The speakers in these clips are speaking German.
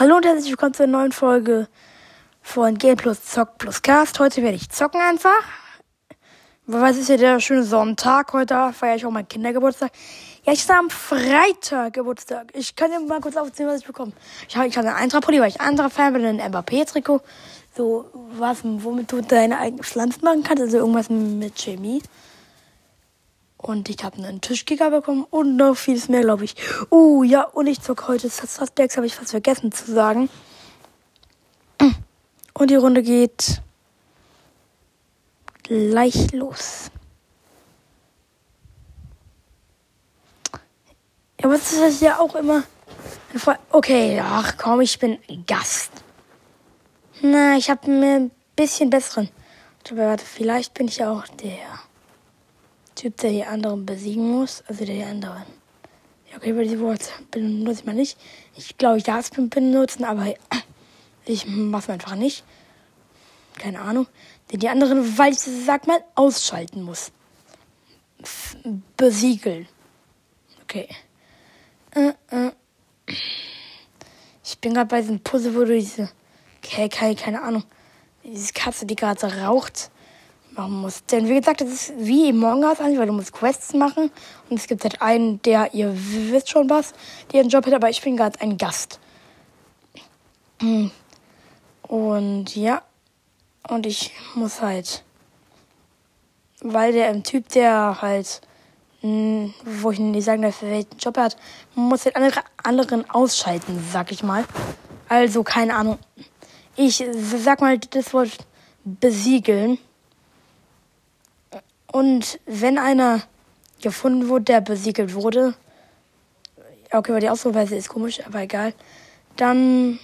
Hallo und herzlich willkommen zur neuen Folge von Game Plus Zock Plus Cast. Heute werde ich zocken einfach. Weil es ist ja der schöne Sonntag. Heute feiere ich auch meinen Kindergeburtstag. Ja, ich habe am Freitag Geburtstag. Ich kann dir mal kurz aufzählen, was ich bekomme. Ich habe ich hab einen Eintracht-Pulli, weil ich anderer Fan bin, ein Mbappé-Trikot. So was, womit du deine eigenen Pflanzen machen kannst. Also irgendwas mit Chemie. Und ich habe einen Tischkicker bekommen und noch vieles mehr, glaube ich. Uh, ja, und ich zocke heute Suspects, habe ich fast vergessen zu sagen. Und die Runde geht gleich los. Ja, was ist das ja auch immer? Okay, ach komm, ich bin Gast. Na, ich habe mir ein bisschen besseren. Aber warte, vielleicht bin ich auch der. Typ, der die anderen besiegen muss. Also der die anderen. Ja, okay, über die Worte benutze ich mal nicht. Ich glaube, ich darf es benutzen, aber ich mache einfach nicht. Keine Ahnung. Der die anderen, weil ich sag mal, ausschalten muss. Besiegeln. Okay. Äh, äh. Ich bin gerade bei diesem Puzzle, wo du diese. Okay, keine, keine Ahnung. Diese Katze, die gerade raucht machen muss. Denn wie gesagt, das ist wie im Among Us eigentlich, weil du musst Quests machen. Und es gibt halt einen, der, ihr wisst schon was, der einen Job hat, aber ich bin gerade ein Gast. Und ja, und ich muss halt, weil der ein Typ, der halt, wo ich nicht sagen darf, welchen Job er hat, muss halt andere, anderen ausschalten, sag ich mal. Also, keine Ahnung. Ich sag mal das Wort besiegeln. Und wenn einer gefunden wurde, der besiegelt wurde, okay, aber die Ausdrucksweise ist komisch, aber egal, dann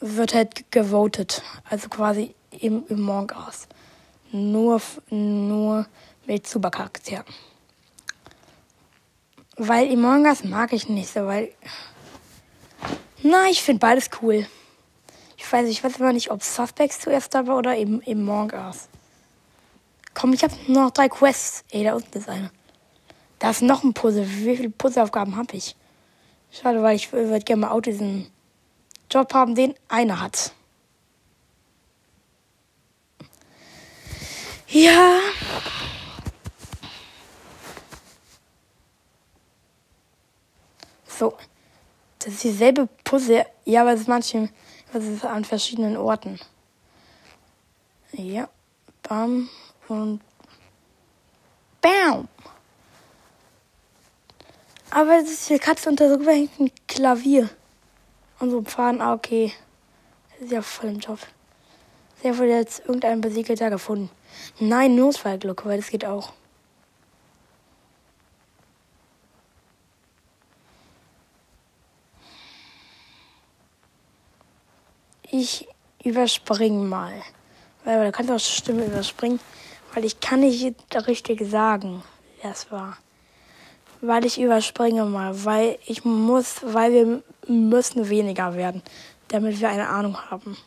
wird halt gewotet. Also quasi im, im Among Us. Nur, nur mit Supercharakteren. Weil Among Us mag ich nicht so, weil. Na, ich finde beides cool. Ich weiß, ich weiß aber nicht, ob Suspects zuerst da war oder eben Among Us. Komm, ich habe noch drei Quests. Ey, da unten ist eine. Da ist noch ein Puzzle. Wie viele Puzzleaufgaben habe ich? Schade, weil ich würde gerne mal auch diesen Job haben, den einer hat. Ja. So. Das ist dieselbe Puzzle. Ja, aber es ist manchmal es ist an verschiedenen Orten. Ja. Bam und BAM! Aber es ist die Katze unter so ein Klavier. Und so ein Faden, ah, okay. Das ist ja voll im Job. Sehr wohl jetzt irgendein Besiegelter gefunden. Nein, Notfallglocke, weil das geht auch. Ich überspringe mal. Weil da kannst du auch Stimme überspringen. Weil ich kann nicht richtig sagen, wer es war. Weil ich überspringe mal, weil ich muss, weil wir müssen weniger werden, damit wir eine Ahnung haben.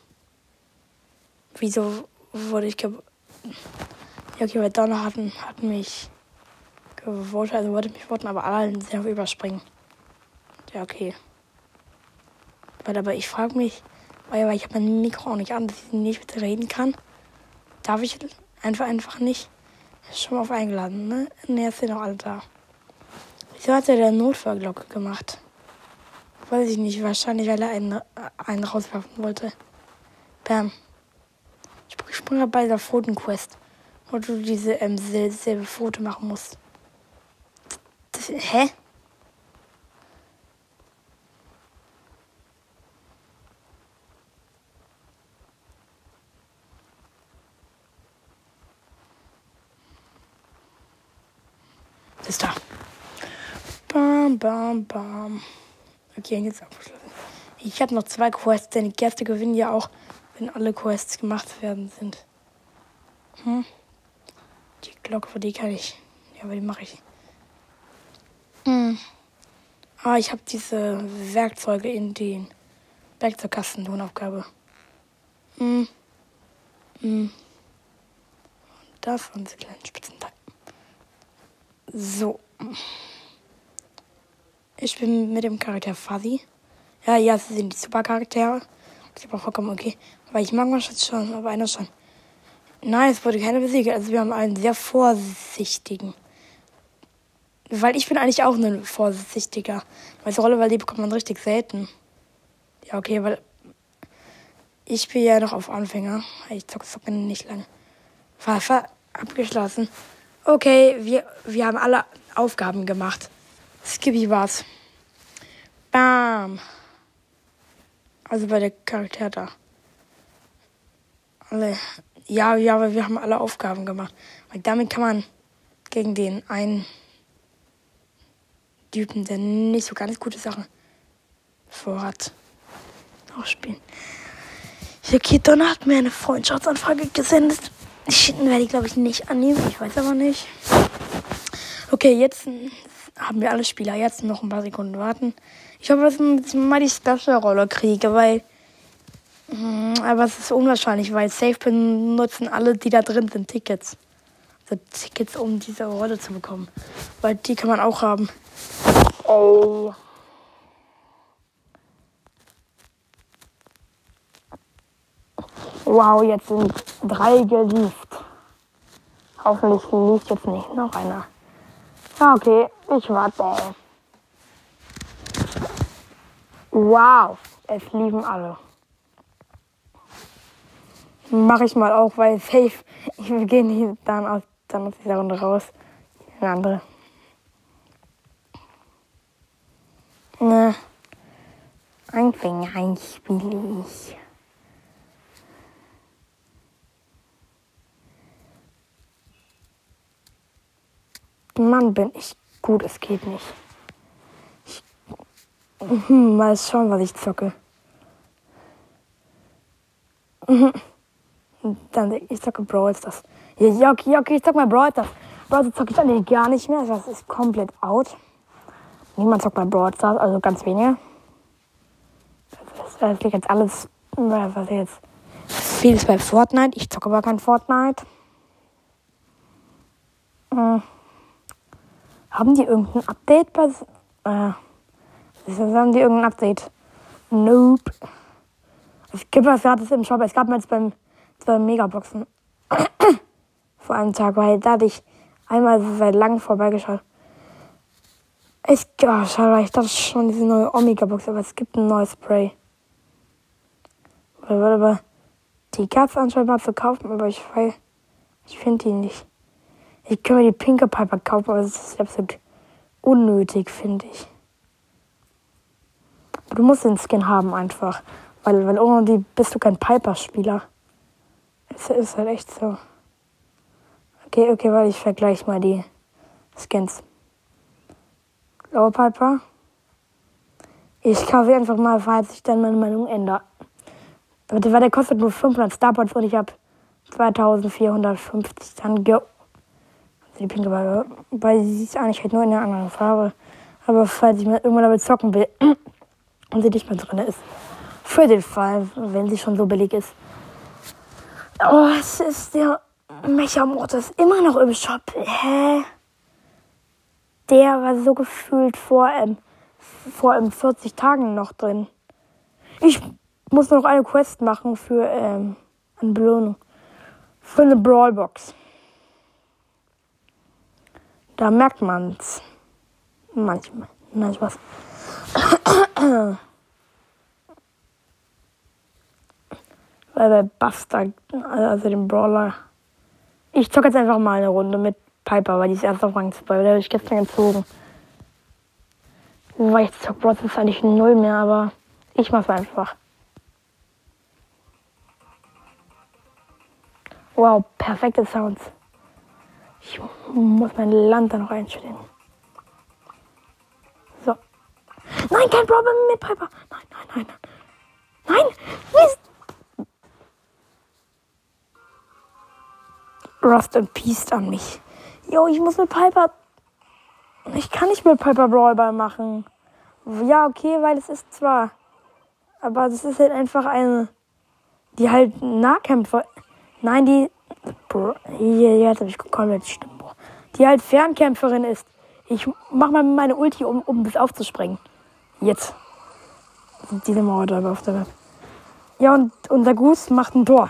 Wieso wurde ich ge... Ja, okay, weil Donner hatten, hat mich gewotet, also wollte mich voten, aber alle sehr überspringen. Ja, okay. Weil aber ich frage mich, weil, weil ich habe mein Mikro auch nicht an, dass ich nicht mit reden kann. Darf ich Einfach, einfach nicht. Schon mal auf eingeladen, ne? Ne, jetzt sind noch alle da. Wieso hat er der Notfallglocke gemacht? Weiß ich nicht. Wahrscheinlich, weil er einen, einen rauswerfen wollte. Bam. Ich springe bei der Fotenquest, wo du diese ähm, selbe Foto machen musst. Das, hä? ist da. Bam, bam. Okay, jetzt abgeschlossen. Ich habe noch zwei Quests, denn die Gäste gewinnen ja auch, wenn alle Quests gemacht werden sind. Hm? Die Glocke, die kann ich. Ja, aber die mache ich. Hm. Ah, ich habe diese Werkzeuge in den Werkzeugkasten, Lohnaufgabe. Hm. Hm. Und das waren diese kleinen Spitzenteile. So. Ich bin mit dem Charakter Fuzzy. Ja, ja, sie sind die Supercharaktere. Das ist aber vollkommen okay. Aber ich mag manchmal schon, aber einer schon. Nein, es wurde keiner besiegt. Also wir haben einen sehr vorsichtigen. Weil ich bin eigentlich auch ein vorsichtiger. Weil so Rolle, weil die bekommt man richtig selten. Ja, okay, weil ich bin ja noch auf Anfänger. Ich zocke, zocke nicht lange. War, war abgeschlossen. Okay, wir, wir haben alle Aufgaben gemacht. Skippy war's. Bam. Also bei der Charakter da. Alle. Ja, ja, aber wir haben alle Aufgaben gemacht. Weil damit kann man gegen den einen Typen, der nicht so ganz gute Sachen vorhat, auch spielen. Hier Donner hat mir eine Freundschaftsanfrage gesendet. Ich werde die, glaube ich, nicht annehmen. Ich weiß aber nicht. Okay, jetzt haben wir alle Spieler. Jetzt noch ein paar Sekunden warten. Ich hoffe, dass ich mal die Special-Rolle kriege, weil. Hm, aber es ist unwahrscheinlich, weil Safe benutzen alle, die da drin sind, Tickets. Also Tickets, um diese Rolle zu bekommen. Weil die kann man auch haben. Oh. Wow, jetzt sind drei gelieft. Hoffentlich liegt jetzt nicht noch einer. Ja, okay, ich warte. Wow, es lieben alle. Mache ich mal auch, weil safe. Ich gehe dann aus, dann aus dieser Runde raus. Eine andere. Ne. Anfänger spiele ich. Mann, bin ich gut, es geht nicht. Ich, hm, mal schauen, was ich zocke. Dann, ich zocke Brawl Stars. Ja, okay, okay, ich zocke mal Brawl Stars. Brawl Stars zocke ich eigentlich gar nicht mehr, das ist komplett out. Niemand zockt bei Brawl Stars, also ganz wenige. Das liegt jetzt alles, was jetzt, vieles bei Fortnite. Ich zocke aber kein Fortnite. Hm. Haben die irgendein Update bei. Äh, haben die irgendein Update? Nope. Es gibt was gratis im Shop. Es gab mal jetzt beim, beim Megaboxen. Vor einem Tag, weil da hatte ich einmal seit langem vorbeigeschaut. Ich, oh, schade, ich dachte schon, diese neue Omega-Box, aber es gibt ein neues Spray. Aber, aber die Katze anscheinend mal zu kaufen, aber ich ich finde die nicht. Ich kann mir die Pinke Piper kaufen, aber das ist absolut unnötig, finde ich. Du musst den Skin haben einfach. Weil, weil ohne die bist du kein Piper-Spieler. Es ist halt echt so. Okay, okay, weil ich vergleiche mal die Skins. Lower Piper. Ich kaufe einfach mal, falls ich dann meine Meinung ändere. Weil der kostet nur 500 Starpoints und ich habe 2450 dann ge die pinke Ball, weil sie ist eigentlich halt nur in einer anderen Farbe. Aber falls ich mal irgendwann damit zocken will und sie nicht mehr drin ist, für den Fall, wenn sie schon so billig ist. Oh, es ist der Mecha-Modus immer noch im Shop. Hä? Der war so gefühlt vor, ähm, vor ähm, 40 Tagen noch drin. Ich muss noch eine Quest machen für ähm, eine Belohnung. Für eine Brawlbox. Da merkt man's. Manchmal. Nein, Spaß. Weil bei Buster, also dem Brawler. Ich zocke jetzt einfach mal eine Runde mit Piper, weil die ist erst auf Rang 2. Da habe ich gestern gezogen. Weil ich zocke Brawler ist eigentlich null mehr, aber ich mach's einfach. Wow, perfekte Sounds. Ich muss mein Land da noch einstellen. So. Nein, kein Problem mit Piper. Nein, nein, nein, nein. Nein, Mist. Rust und Peace an mich. Jo, ich muss mit Piper. Ich kann nicht mit Piper Brawlball machen. Ja, okay, weil es ist zwar. Aber das ist halt einfach eine. Die halt Nahkämpfer. Nein, die Bro, jetzt habe ich komplett stimmt. Die halt Fernkämpferin ist. Ich mach mal meine Ulti, um, um bis aufzuspringen. Jetzt. diese Mauer da auf der Map. Ja, und unser Goose macht ein Tor.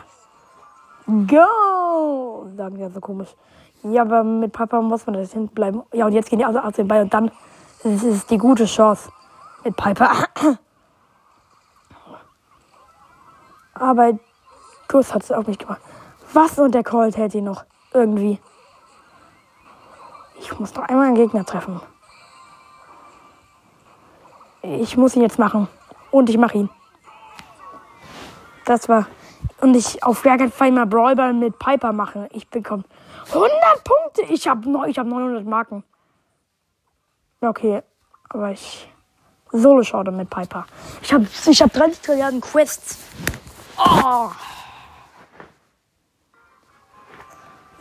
Go! Sagen die ja so komisch. Ja, aber mit Papa muss man das hinten bleiben. Ja, und jetzt gehen die also aus dem Ball und dann ist es die gute Chance mit Piper. Aber Kuss hat es auch nicht gemacht. Was und der Colt hält ihn noch. Irgendwie. Ich muss noch einmal einen Gegner treffen. Ich muss ihn jetzt machen. Und ich mache ihn. Das war. Und ich auf gar keinen Fall mal Brawlball mit Piper machen. Ich bekomme 100 Punkte. Ich habe hab 900 Marken. Okay, aber ich. Solo Showdown mit Piper. Ich habe ich hab 30 Trilliarden Quests. Oh.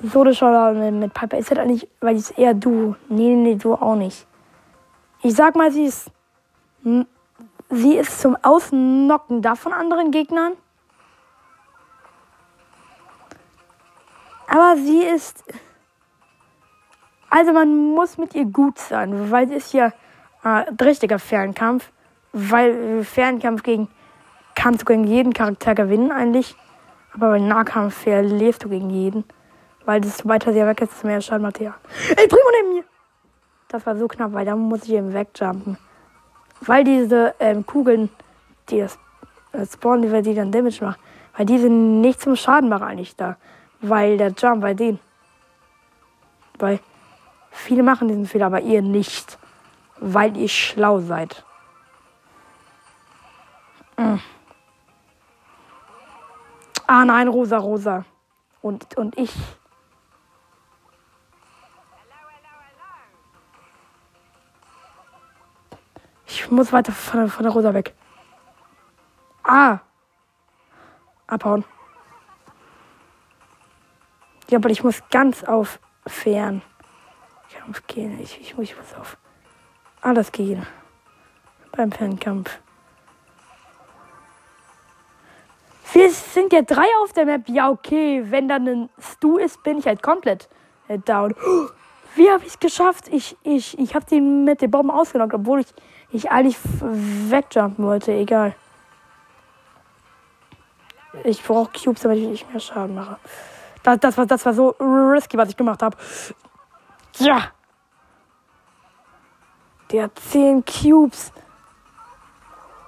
Solo Showdown mit Piper ist halt eigentlich, weil ich eher du. Nee, nee, du auch nicht. Ich sag mal, sie ist. Sie ist zum Ausnocken da von anderen Gegnern. Aber sie ist. Also man muss mit ihr gut sein, weil sie ist ja äh, richtiger Fernkampf. Weil Fernkampf gegen kannst du gegen jeden Charakter gewinnen eigentlich. Aber bei Nahkampf verlierst du gegen jeden. Weil das weiter sehr weg ist, desto mehr Schadmaterial. Ey, Primo neben mir! Das war so knapp, weil da muss ich eben wegjumpen. Weil diese ähm, Kugeln, die das äh, spawnen, die dann Damage machen, weil die sind nicht zum Schaden machen eigentlich da. Weil der Jump bei denen. Weil viele machen diesen Fehler, aber ihr nicht. Weil ihr schlau seid. Mm. Ah nein, rosa, rosa. Und, und ich. Ich muss weiter von, von der rosa weg. Ah. Abhauen. Ja, aber ich muss ganz auf fern. Kampf gehen. Ich, ich, ich muss auf alles gehen. Beim Fernkampf. Wir sind ja drei auf der Map. Ja, okay. Wenn dann ein Stu ist, bin ich halt komplett äh, down. Wie habe ich es geschafft? Ich, ich, ich habe den mit den Bomben ausgenockt, obwohl ich, ich eigentlich wegjumpen wollte. Egal. Ich brauche Cubes, damit ich nicht mehr Schaden mache. Das, das, war, das war so risky, was ich gemacht habe. Ja. Der hat 10 Cubes.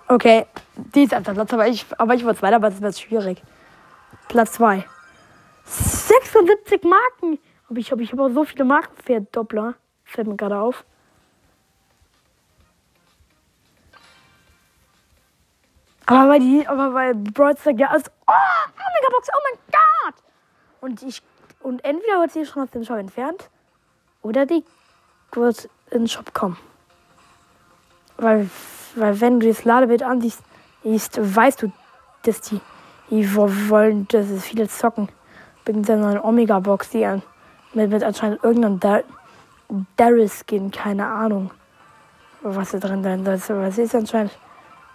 Okay, die ist einfach Platz, aber ich, aber ich war zweiter, aber das wird schwierig. Platz 2. 76 Marken. Aber ich habe ich hab auch so viele Marken für Doppler. Fällt mir gerade auf. Aber weil die, aber weil Brawl ja ist. Oh, oh Box, oh mein Gott! Und ich, und entweder wird sie schon aus dem Shop entfernt, oder die wird in den Shop kommen. Weil, weil wenn du das Ladebild ansiehst, weißt du, dass die, die wollen, dass es viele zocken. Wegen der neuen Omega-Box, die an, mit, mit anscheinend irgendeinem Daryl-Skin, keine Ahnung, was da drin sein soll. Was ist anscheinend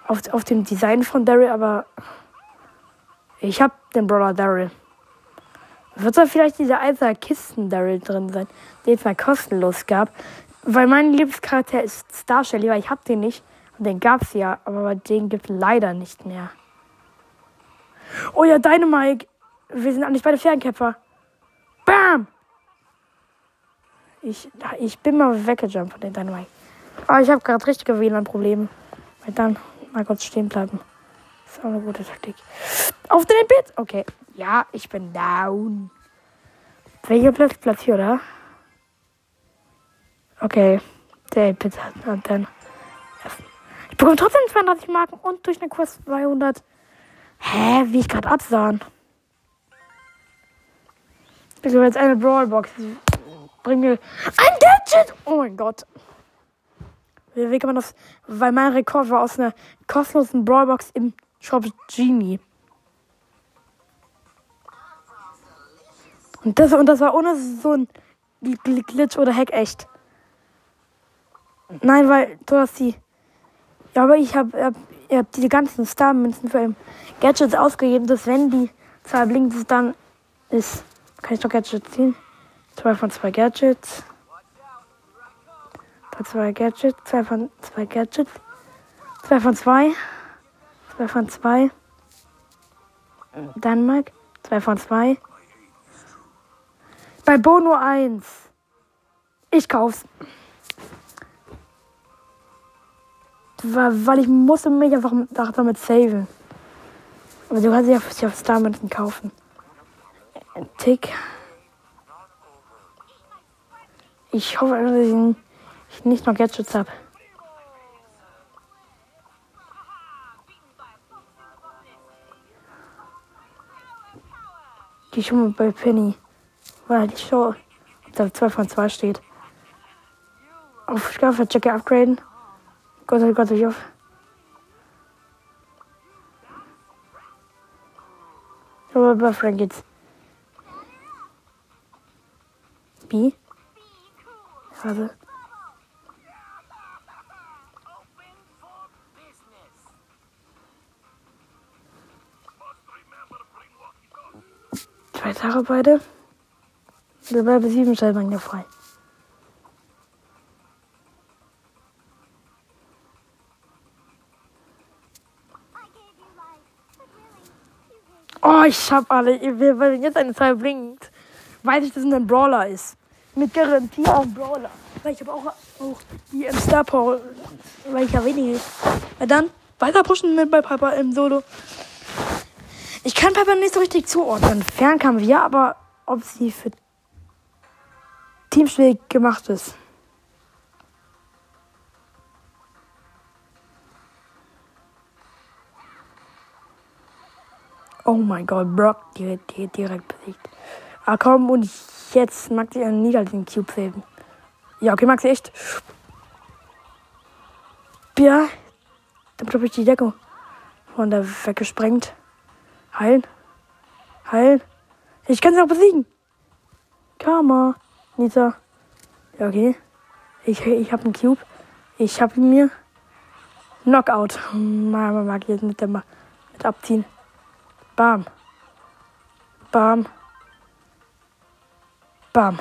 auf, auf dem Design von Daryl, aber ich hab den Brawler Daryl. Wird da vielleicht dieser alte Kisten Daryl drin sein, den es mal kostenlos gab? Weil mein Lieblingscharakter ist Star Shelly, weil ich hab den nicht. Und den gab's ja, aber den gibt leider nicht mehr. Oh ja, Dynamite. Wir sind eigentlich beide Fernkämpfer. Bam! Ich, ich bin mal weggejumpt von den Dynamite. Aber ich habe gerade richtige WLAN-Probleme. Weil dann mal kurz stehen bleiben. Das ist auch eine gute Taktik. Auf den Bit! Okay. Ja, ich bin down. Welcher Platz? Platz hier, oder? Okay. Der Bit hat dann. Ich bekomme trotzdem 32 Marken und durch eine Quest 200. Hä? Wie ich gerade absahen. Ich habe jetzt eine Brawlbox. Bring mir ein Gadget! Oh mein Gott. Wie kann man das? Weil mein Rekord war aus einer kostenlosen Brawlbox im Shop Genie. Und das, und das war ohne so ein Glitch oder Hack echt. Nein, weil du hast die. Ja, aber ich habe hab, hab diese ganzen Star-Münzen für Gadgets ausgegeben, dass wenn die Zahl blinkt, dann ist. Kann ich doch Gadgets ziehen? Zwei von zwei Gadgets. Zwei Gadgets. Zwei von zwei Gadgets. Zwei von zwei. 2 von 2. Dänemark. 2 von 2. Bei Bo nur 1. Ich kauf's. Weil ich musste mich einfach damit saven. Aber du kannst dich auf Star Münzen kaufen. Tick. Ich hoffe, dass ich nicht noch Gadgets habe. Die schon mal bei Penny. Weil ich schon da 2 von 2 steht. Auf Scaffer Checker upgraden. Gott sei Gott, ich auf. Aber bei Frank geht's. B. Warte. Tage beide. Wir bleiben sieben Stellbank frei. Oh, ich hab alle. Wenn jetzt eine Zahl blinkt, weiß ich, dass es ein Brawler ist. Mit Garantie auch Brawler. Weil ich habe auch, auch die im Star Power, weil ich ja wenig. Ja, dann weiter pushen mit bei Piper im Solo. Ich kann Piper nicht so richtig zuordnen. Fernkampf ja, aber ob sie für Teamspiel gemacht ist. Oh mein Gott, Brock direkt, direkt, direkt besiegt. Ah komm, und jetzt mag sie einen Nieder den Cube saven. Ja, okay, mag sie echt. Ja, damit habe ich die Deckung von der weggesprengt. Heilen. Heilen. Ich kann sie auch besiegen. Karma. Nita. Ja, okay. Ich, ich habe einen Cube. Ich habe mir. Knockout. Mama mag jetzt mit, der, mit abziehen. Bam. Bam. Bam.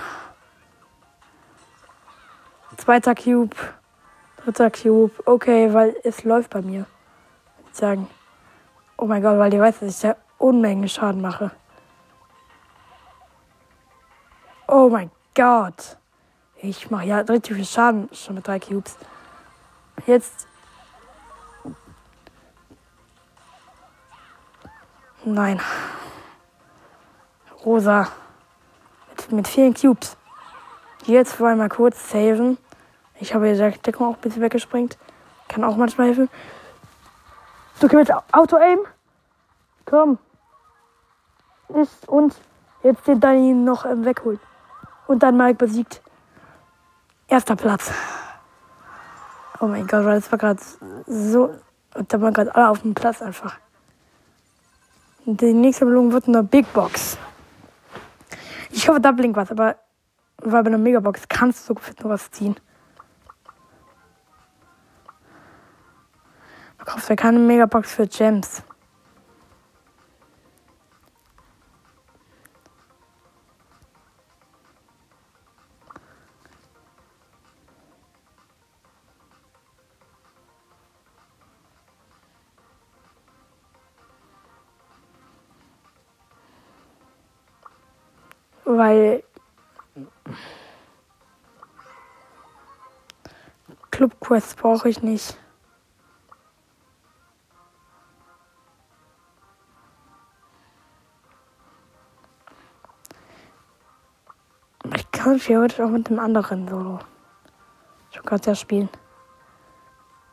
Zweiter Cube. Dritter Cube. Okay, weil es läuft bei mir. Ich sagen. Oh mein Gott, weil die weiß, dass ich da Unmengen Schaden mache. Oh mein Gott. Ich mache ja richtig viel Schaden schon mit drei Cubes. Jetzt. Nein. Rosa. Mit, mit vielen Cubes. Jetzt wollen wir mal kurz saven. Ich habe die Deckung auch ein bisschen weggesprengt. Kann auch manchmal helfen. Du kannst Auto-Aim. Komm. Ist und jetzt den Dani noch ähm, wegholen. Und dann Mike besiegt. Erster Platz. Oh mein Gott, das war gerade so. Und da waren gerade alle auf dem Platz einfach. Die nächste Belohnung wird eine Big Box. Ich hoffe, da blinkt was, aber weil bei einer Megabox kannst du so nur was ziehen. Du kaufst ja keine Megabox für Gems. Weil Club Quest brauche ich nicht. Ich kann theoretisch auch mit dem anderen Solo schon gerade ja spielen.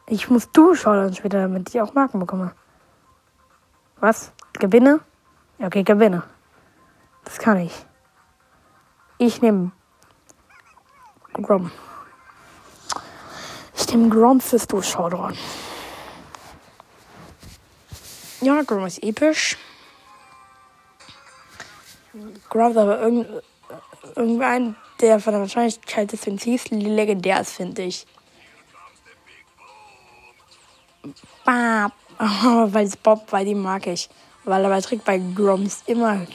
Ich muss du schauen später, damit ich auch Marken bekomme. Was? Gewinne? Ja, okay, gewinne. Das kann ich. Ich nehme Grom. Ich nehme Grom fürs Durchschaudern. Ja, Grom ist episch. Grom ist aber irgend, irgendein, der von der Wahrscheinlichkeit des Prinzips legendär ist, finde ich. Bam. weil es Bob, weil die mag ich. Weil er bei Trick bei Groms immer,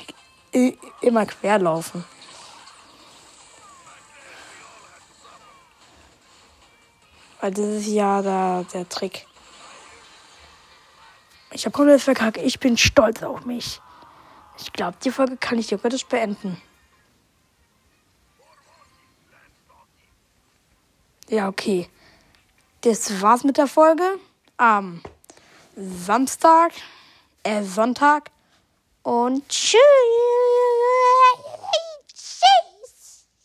immer querlaufen. Weil das ist ja der, der Trick. Ich habe komplett verkackt. Ich bin stolz auf mich. Ich glaube, die Folge kann ich theoretisch beenden. Ja, okay. Das war's mit der Folge. Am Samstag, äh, Sonntag. Und tschüss.